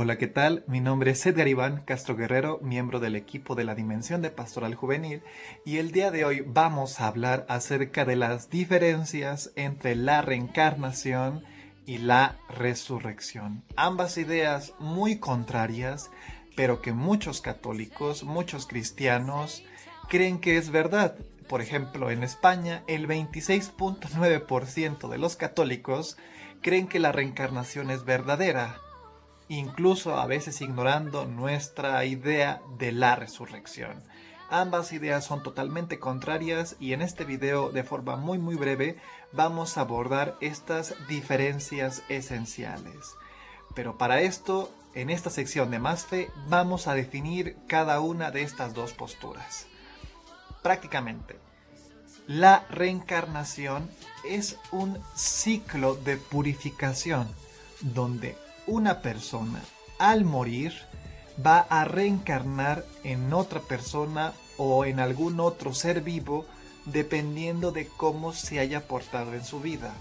Hola, ¿qué tal? Mi nombre es Edgar Iván Castro Guerrero, miembro del equipo de la Dimensión de Pastoral Juvenil, y el día de hoy vamos a hablar acerca de las diferencias entre la reencarnación y la resurrección. Ambas ideas muy contrarias, pero que muchos católicos, muchos cristianos creen que es verdad. Por ejemplo, en España, el 26.9% de los católicos creen que la reencarnación es verdadera incluso a veces ignorando nuestra idea de la resurrección. Ambas ideas son totalmente contrarias y en este video de forma muy muy breve vamos a abordar estas diferencias esenciales. Pero para esto, en esta sección de Más Fe, vamos a definir cada una de estas dos posturas. Prácticamente, la reencarnación es un ciclo de purificación donde una persona al morir va a reencarnar en otra persona o en algún otro ser vivo dependiendo de cómo se haya portado en su vida.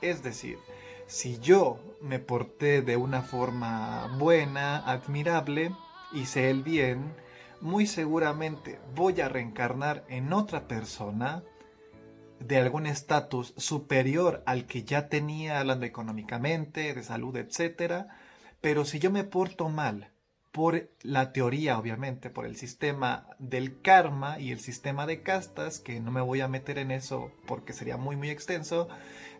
Es decir, si yo me porté de una forma buena, admirable, hice el bien, muy seguramente voy a reencarnar en otra persona de algún estatus superior al que ya tenía hablando económicamente, de salud, etc. Pero si yo me porto mal, por la teoría, obviamente, por el sistema del karma y el sistema de castas, que no me voy a meter en eso porque sería muy muy extenso,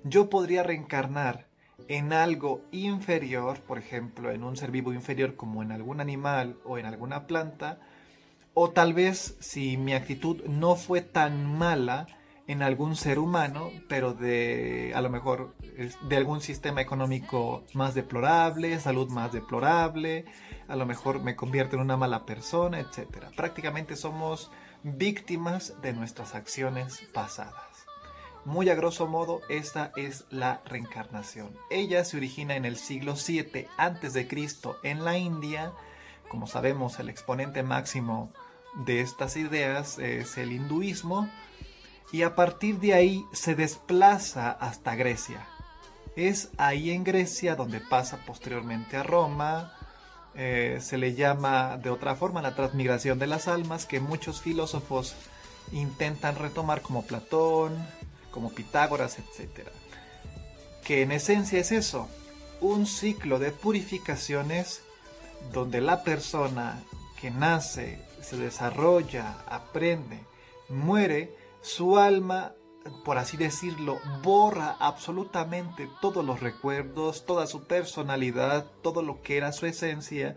yo podría reencarnar en algo inferior, por ejemplo, en un ser vivo inferior como en algún animal o en alguna planta, o tal vez si mi actitud no fue tan mala, en algún ser humano, pero de a lo mejor de algún sistema económico más deplorable, salud más deplorable, a lo mejor me convierte en una mala persona, etc. Prácticamente somos víctimas de nuestras acciones pasadas. Muy a grosso modo, esta es la reencarnación. Ella se origina en el siglo 7 a.C. en la India. Como sabemos, el exponente máximo de estas ideas es el hinduismo, y a partir de ahí se desplaza hasta Grecia. Es ahí en Grecia donde pasa posteriormente a Roma. Eh, se le llama de otra forma la transmigración de las almas que muchos filósofos intentan retomar como Platón, como Pitágoras, etc. Que en esencia es eso, un ciclo de purificaciones donde la persona que nace, se desarrolla, aprende, muere, su alma, por así decirlo, borra absolutamente todos los recuerdos, toda su personalidad, todo lo que era su esencia,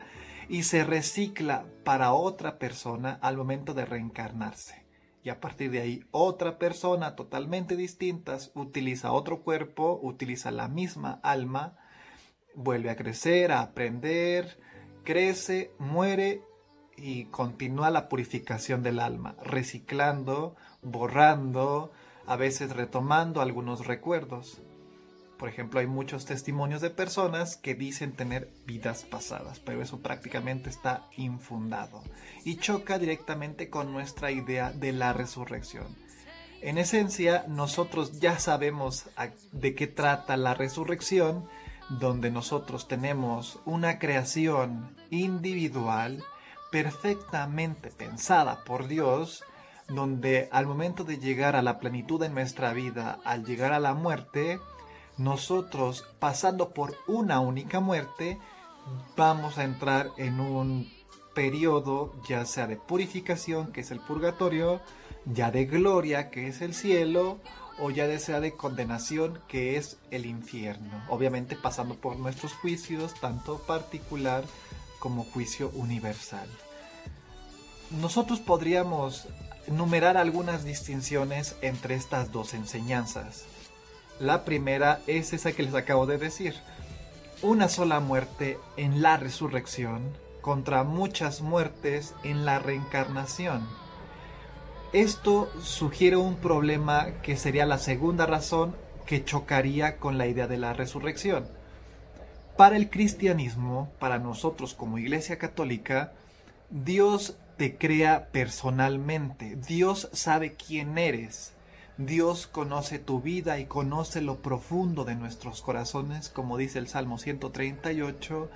y se recicla para otra persona al momento de reencarnarse. Y a partir de ahí, otra persona totalmente distinta utiliza otro cuerpo, utiliza la misma alma, vuelve a crecer, a aprender, crece, muere y continúa la purificación del alma, reciclando, borrando, a veces retomando algunos recuerdos. Por ejemplo, hay muchos testimonios de personas que dicen tener vidas pasadas, pero eso prácticamente está infundado y choca directamente con nuestra idea de la resurrección. En esencia, nosotros ya sabemos de qué trata la resurrección, donde nosotros tenemos una creación individual perfectamente pensada por Dios, donde al momento de llegar a la plenitud de nuestra vida, al llegar a la muerte, nosotros pasando por una única muerte, vamos a entrar en un periodo ya sea de purificación, que es el purgatorio, ya de gloria, que es el cielo, o ya sea de condenación, que es el infierno. Obviamente pasando por nuestros juicios, tanto particular como juicio universal. Nosotros podríamos numerar algunas distinciones entre estas dos enseñanzas. La primera es esa que les acabo de decir. Una sola muerte en la resurrección contra muchas muertes en la reencarnación. Esto sugiere un problema que sería la segunda razón que chocaría con la idea de la resurrección para el cristianismo, para nosotros como Iglesia Católica, Dios te crea personalmente. Dios sabe quién eres. Dios conoce tu vida y conoce lo profundo de nuestros corazones, como dice el Salmo 138.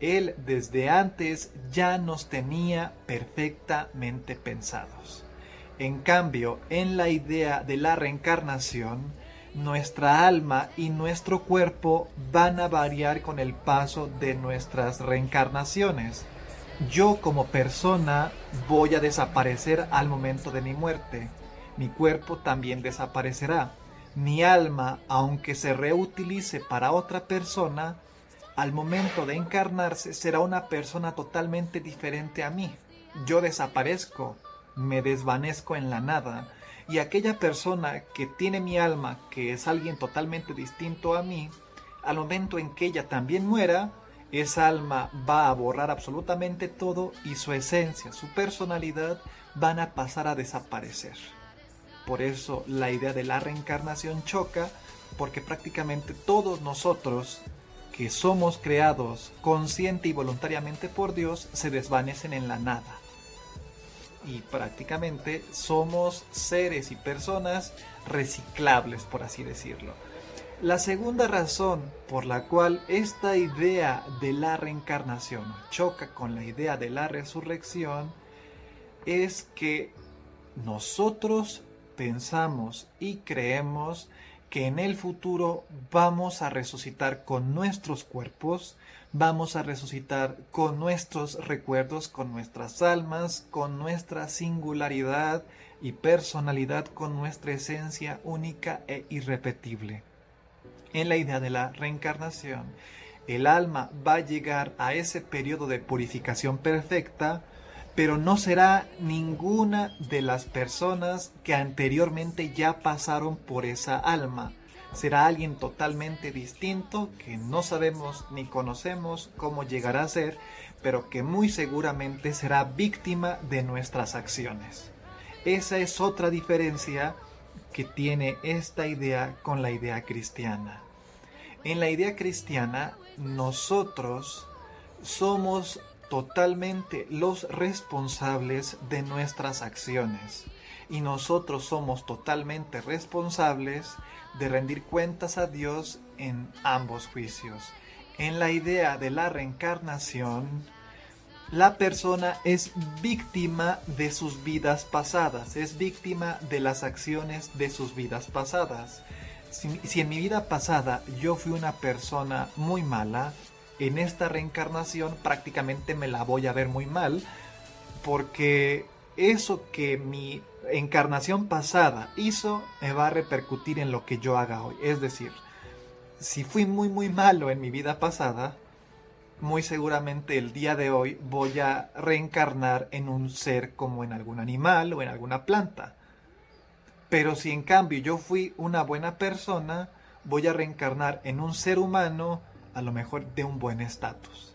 Él desde antes ya nos tenía perfectamente pensados. En cambio, en la idea de la reencarnación, nuestra alma y nuestro cuerpo van a variar con el paso de nuestras reencarnaciones. Yo como persona voy a desaparecer al momento de mi muerte. Mi cuerpo también desaparecerá. Mi alma, aunque se reutilice para otra persona, al momento de encarnarse será una persona totalmente diferente a mí. Yo desaparezco, me desvanezco en la nada, y aquella persona que tiene mi alma, que es alguien totalmente distinto a mí, al momento en que ella también muera, esa alma va a borrar absolutamente todo y su esencia, su personalidad van a pasar a desaparecer. Por eso la idea de la reencarnación choca, porque prácticamente todos nosotros que somos creados consciente y voluntariamente por Dios se desvanecen en la nada. Y prácticamente somos seres y personas reciclables, por así decirlo. La segunda razón por la cual esta idea de la reencarnación choca con la idea de la resurrección es que nosotros pensamos y creemos que en el futuro vamos a resucitar con nuestros cuerpos, vamos a resucitar con nuestros recuerdos, con nuestras almas, con nuestra singularidad y personalidad, con nuestra esencia única e irrepetible. En la idea de la reencarnación, el alma va a llegar a ese periodo de purificación perfecta, pero no será ninguna de las personas que anteriormente ya pasaron por esa alma. Será alguien totalmente distinto que no sabemos ni conocemos cómo llegará a ser, pero que muy seguramente será víctima de nuestras acciones. Esa es otra diferencia que tiene esta idea con la idea cristiana. En la idea cristiana, nosotros somos totalmente los responsables de nuestras acciones y nosotros somos totalmente responsables de rendir cuentas a Dios en ambos juicios. En la idea de la reencarnación, la persona es víctima de sus vidas pasadas, es víctima de las acciones de sus vidas pasadas. Si, en mi vida pasada yo fui una persona muy mala, en esta reencarnación prácticamente me la voy a ver muy mal porque eso que mi encarnación pasada hizo me va a repercutir en lo que yo haga hoy. Es decir, si fui muy muy malo en mi vida pasada, muy seguramente el día de hoy voy a reencarnar en un ser como en algún animal o en alguna planta. Pero si en cambio yo fui una buena persona, voy a reencarnar en un ser humano a lo mejor de un buen estatus.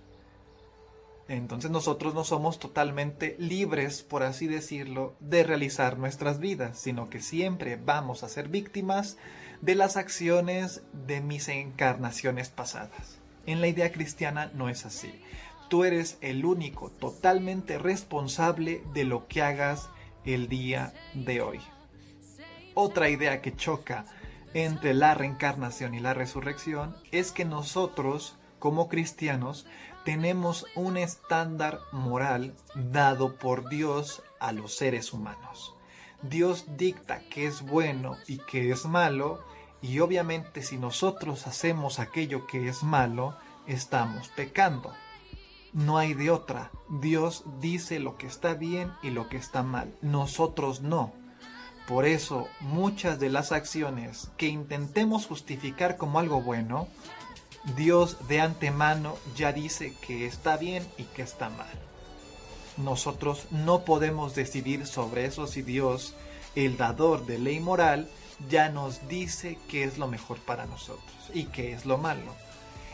Entonces nosotros no somos totalmente libres, por así decirlo, de realizar nuestras vidas, sino que siempre vamos a ser víctimas de las acciones de mis encarnaciones pasadas. En la idea cristiana no es así. Tú eres el único totalmente responsable de lo que hagas el día de hoy. Otra idea que choca entre la reencarnación y la resurrección es que nosotros, como cristianos, tenemos un estándar moral dado por Dios a los seres humanos. Dios dicta qué es bueno y qué es malo, y obviamente si nosotros hacemos aquello que es malo, estamos pecando. No hay de otra. Dios dice lo que está bien y lo que está mal. Nosotros no. Por eso muchas de las acciones que intentemos justificar como algo bueno, Dios de antemano ya dice que está bien y que está mal. Nosotros no podemos decidir sobre eso si Dios, el dador de ley moral, ya nos dice qué es lo mejor para nosotros y qué es lo malo.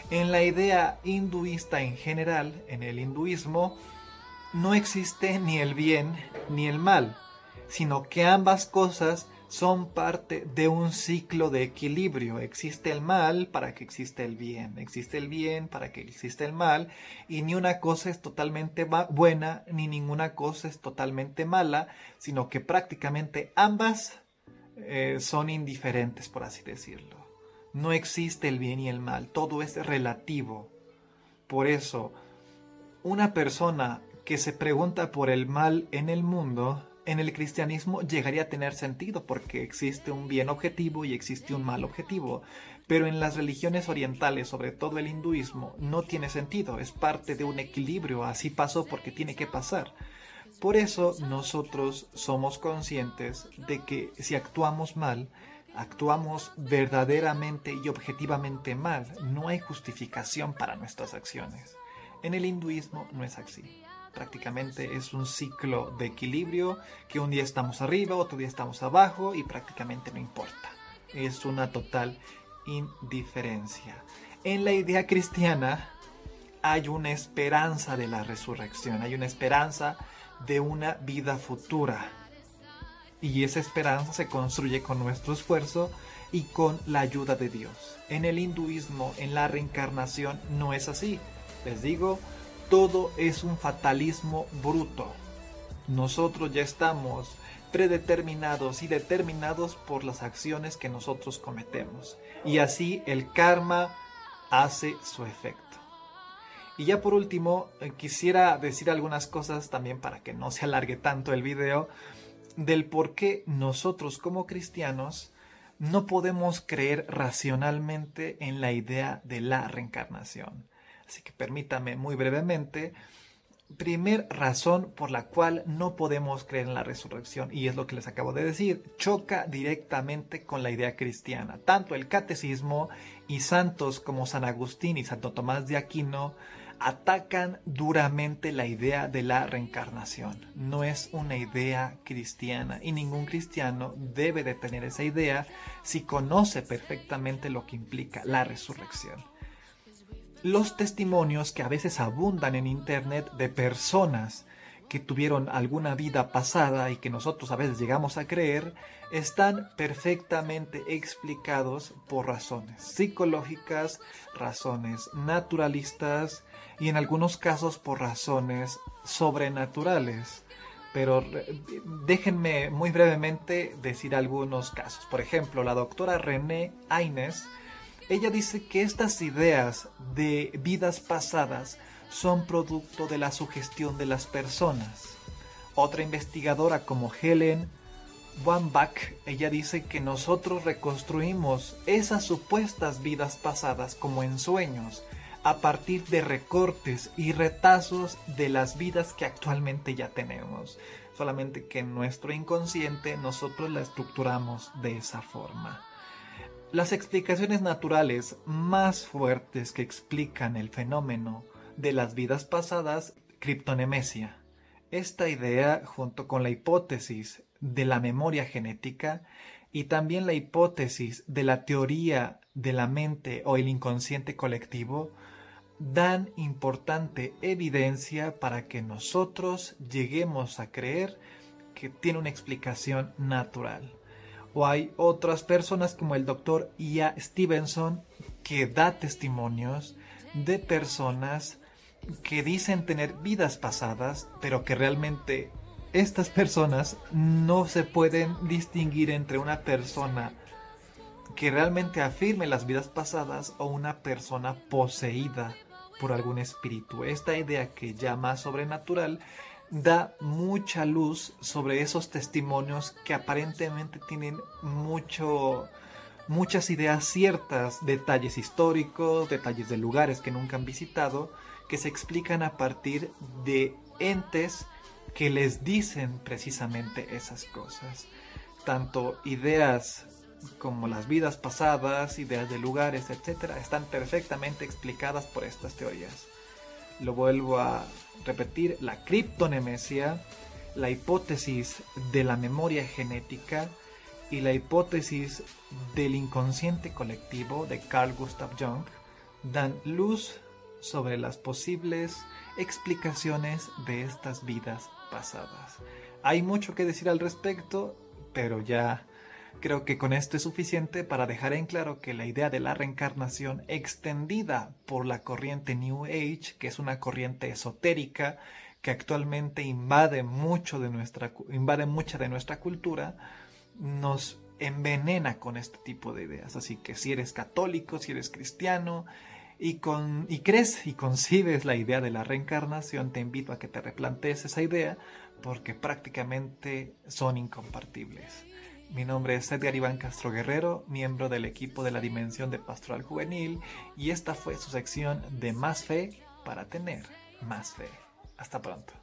En la idea hinduista en general, en el hinduismo, no existe ni el bien ni el mal sino que ambas cosas son parte de un ciclo de equilibrio. Existe el mal para que exista el bien, existe el bien para que exista el mal, y ni una cosa es totalmente buena, ni ninguna cosa es totalmente mala, sino que prácticamente ambas eh, son indiferentes, por así decirlo. No existe el bien y el mal, todo es relativo. Por eso, una persona que se pregunta por el mal en el mundo, en el cristianismo llegaría a tener sentido porque existe un bien objetivo y existe un mal objetivo. Pero en las religiones orientales, sobre todo el hinduismo, no tiene sentido, es parte de un equilibrio, así pasó porque tiene que pasar. Por eso nosotros somos conscientes de que si actuamos mal, actuamos verdaderamente y objetivamente mal, no hay justificación para nuestras acciones. En el hinduismo no es así. Prácticamente es un ciclo de equilibrio que un día estamos arriba, otro día estamos abajo y prácticamente no importa. Es una total indiferencia. En la idea cristiana hay una esperanza de la resurrección, hay una esperanza de una vida futura. Y esa esperanza se construye con nuestro esfuerzo y con la ayuda de Dios. En el hinduismo, en la reencarnación, no es así. Les digo, todo es un fatalismo bruto. Nosotros ya estamos predeterminados y determinados por las acciones que nosotros cometemos. Y así el karma hace su efecto. Y ya por último, eh, quisiera decir algunas cosas también para que no se alargue tanto el video del por qué nosotros como cristianos no podemos creer racionalmente en la idea de la reencarnación. Así que permítame muy brevemente. Primer razón por la cual no podemos creer en la resurrección, y es lo que les acabo de decir, choca directamente con la idea cristiana. Tanto el catecismo y santos como San Agustín y Santo Tomás de Aquino atacan duramente la idea de la reencarnación. No es una idea cristiana y ningún cristiano debe de tener esa idea si conoce perfectamente lo que implica la resurrección los testimonios que a veces abundan en Internet de personas que tuvieron alguna vida pasada y que nosotros a veces llegamos a creer, están perfectamente explicados por razones psicológicas, razones naturalistas y en algunos casos por razones sobrenaturales. Pero déjenme muy brevemente decir algunos casos. Por ejemplo, la doctora René Aines ella dice que estas ideas de vidas pasadas son producto de la sugestión de las personas. Otra investigadora como Helen Wambach, ella dice que nosotros reconstruimos esas supuestas vidas pasadas como en sueños a partir de recortes y retazos de las vidas que actualmente ya tenemos. Solamente que en nuestro inconsciente nosotros la estructuramos de esa forma. Las explicaciones naturales más fuertes que explican el fenómeno de las vidas pasadas, criptonemesia. Esta idea, junto con la hipótesis de la memoria genética y también la hipótesis de la teoría de la mente o el inconsciente colectivo, dan importante evidencia para que nosotros lleguemos a creer que tiene una explicación natural o hay otras personas como el doctor Ia Stevenson que da testimonios de personas que dicen tener vidas pasadas, pero que realmente estas personas no se pueden distinguir entre una persona que realmente afirme las vidas pasadas o una persona poseída por algún espíritu. Esta idea que llama sobrenatural da mucha luz sobre esos testimonios que aparentemente tienen mucho, muchas ideas ciertas, detalles históricos, detalles de lugares que nunca han visitado, que se explican a partir de entes que les dicen precisamente esas cosas. Tanto ideas como las vidas pasadas, ideas de lugares, etc., están perfectamente explicadas por estas teorías. Lo vuelvo a repetir, la criptonemesia, la hipótesis de la memoria genética y la hipótesis del inconsciente colectivo de Carl Gustav Jung dan luz sobre las posibles explicaciones de estas vidas pasadas. Hay mucho que decir al respecto, pero ya Creo que con esto es suficiente para dejar en claro que la idea de la reencarnación extendida por la corriente New Age, que es una corriente esotérica que actualmente invade mucho de nuestra invade mucha de nuestra cultura, nos envenena con este tipo de ideas. Así que si eres católico, si eres cristiano y, con, y crees y concibes la idea de la reencarnación, te invito a que te replantees esa idea porque prácticamente son incompartibles. Mi nombre es Edgar Iván Castro Guerrero, miembro del equipo de la Dimensión de Pastoral Juvenil, y esta fue su sección de Más Fe para tener más fe. Hasta pronto.